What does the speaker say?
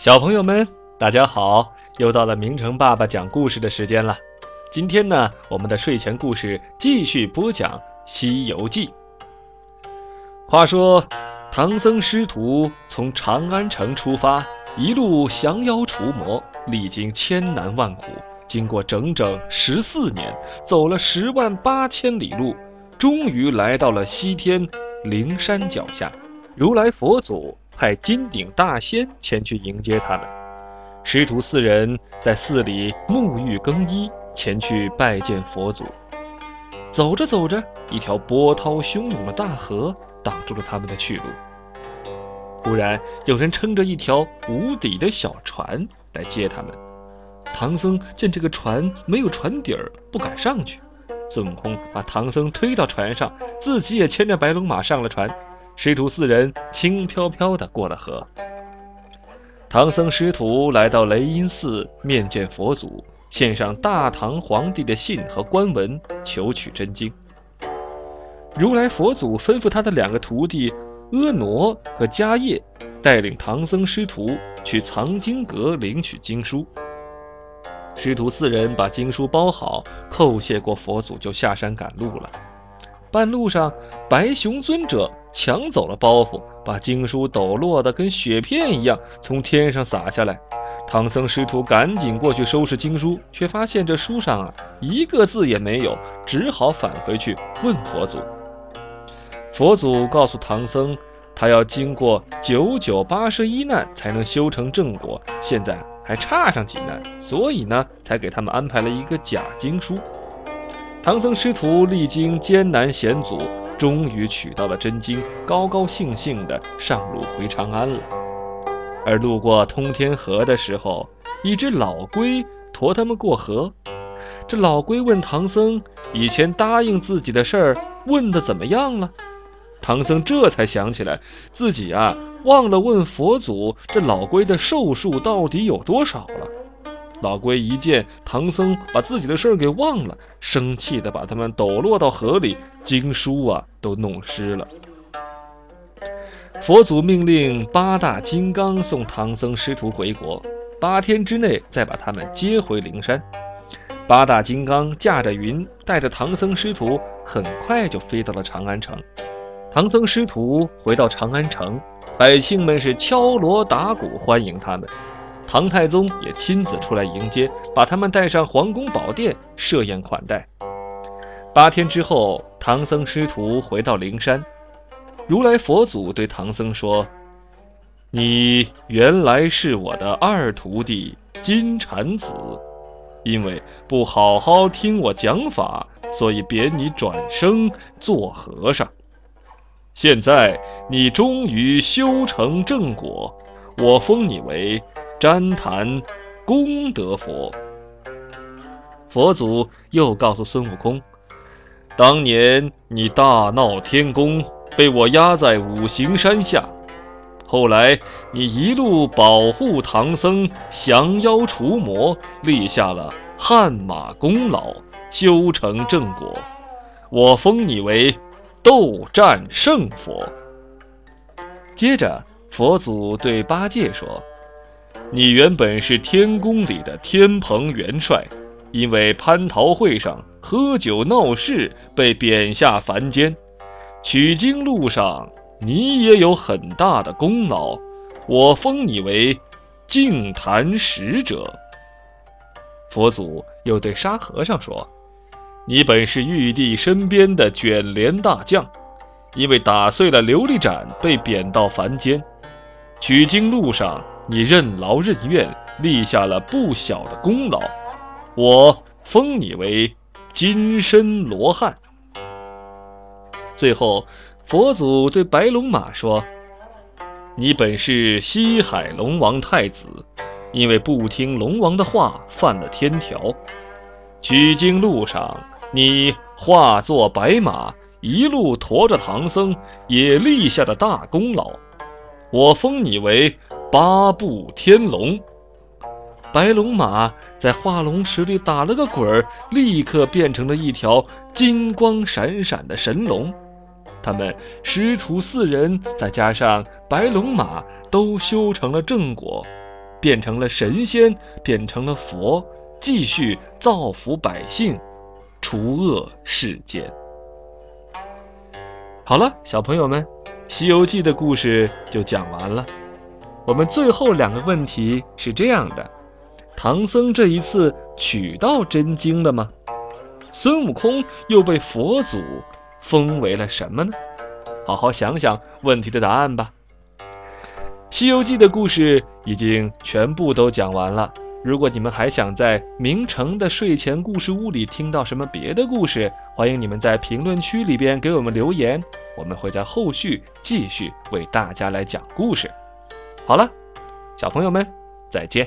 小朋友们，大家好！又到了明成爸爸讲故事的时间了。今天呢，我们的睡前故事继续播讲《西游记》。话说，唐僧师徒从长安城出发，一路降妖除魔，历经千难万苦，经过整整十四年，走了十万八千里路，终于来到了西天灵山脚下。如来佛祖。派金顶大仙前去迎接他们。师徒四人在寺里沐浴更衣，前去拜见佛祖。走着走着，一条波涛汹涌的大河挡住了他们的去路。忽然，有人撑着一条无底的小船来接他们。唐僧见这个船没有船底儿，不敢上去。孙悟空把唐僧推到船上，自己也牵着白龙马上了船。师徒四人轻飘飘地过了河。唐僧师徒来到雷音寺面见佛祖，献上大唐皇帝的信和官文，求取真经。如来佛祖吩咐他的两个徒弟阿傩和迦叶，带领唐僧师徒去藏经阁领取经书。师徒四人把经书包好，叩谢过佛祖，就下山赶路了。半路上，白熊尊者抢走了包袱，把经书抖落的跟雪片一样从天上洒下来。唐僧师徒赶紧过去收拾经书，却发现这书上啊一个字也没有，只好返回去问佛祖。佛祖告诉唐僧，他要经过九九八十一难才能修成正果，现在还差上几难，所以呢，才给他们安排了一个假经书。唐僧师徒历经艰难险阻，终于取到了真经，高高兴兴地上路回长安了。而路过通天河的时候，一只老龟驮他们过河。这老龟问唐僧：“以前答应自己的事儿，问的怎么样了？”唐僧这才想起来，自己啊忘了问佛祖，这老龟的寿数到底有多少了。老龟一见唐僧把自己的事儿给忘了，生气的把他们抖落到河里，经书啊都弄湿了。佛祖命令八大金刚送唐僧师徒回国，八天之内再把他们接回灵山。八大金刚驾着云，带着唐僧师徒，很快就飞到了长安城。唐僧师徒回到长安城，百姓们是敲锣打鼓欢迎他们。唐太宗也亲自出来迎接，把他们带上皇宫宝殿设宴款待。八天之后，唐僧师徒回到灵山，如来佛祖对唐僧说：“你原来是我的二徒弟金蝉子，因为不好好听我讲法，所以贬你转生做和尚。现在你终于修成正果，我封你为。”旃檀功德佛，佛祖又告诉孙悟空：“当年你大闹天宫，被我压在五行山下。后来你一路保护唐僧，降妖除魔，立下了汗马功劳，修成正果。我封你为斗战胜佛。”接着，佛祖对八戒说。你原本是天宫里的天蓬元帅，因为蟠桃会上喝酒闹事被贬下凡间。取经路上你也有很大的功劳，我封你为净坛使者。佛祖又对沙和尚说：“你本是玉帝身边的卷帘大将，因为打碎了琉璃盏被贬到凡间。取经路上。”你任劳任怨，立下了不小的功劳，我封你为金身罗汉。最后，佛祖对白龙马说：“你本是西海龙王太子，因为不听龙王的话，犯了天条。取经路上，你化作白马，一路驮着唐僧，也立下了大功劳。我封你为。”八部天龙，白龙马在化龙池里打了个滚儿，立刻变成了一条金光闪闪的神龙。他们师徒四人，再加上白龙马，都修成了正果。变成了神仙，变成了佛，继续造福百姓，除恶世间。好了，小朋友们，《西游记》的故事就讲完了。我们最后两个问题是这样的：唐僧这一次取到真经了吗？孙悟空又被佛祖封为了什么呢？好好想想问题的答案吧。《西游记》的故事已经全部都讲完了。如果你们还想在明成的睡前故事屋里听到什么别的故事，欢迎你们在评论区里边给我们留言，我们会在后续继续为大家来讲故事。好了，小朋友们，再见。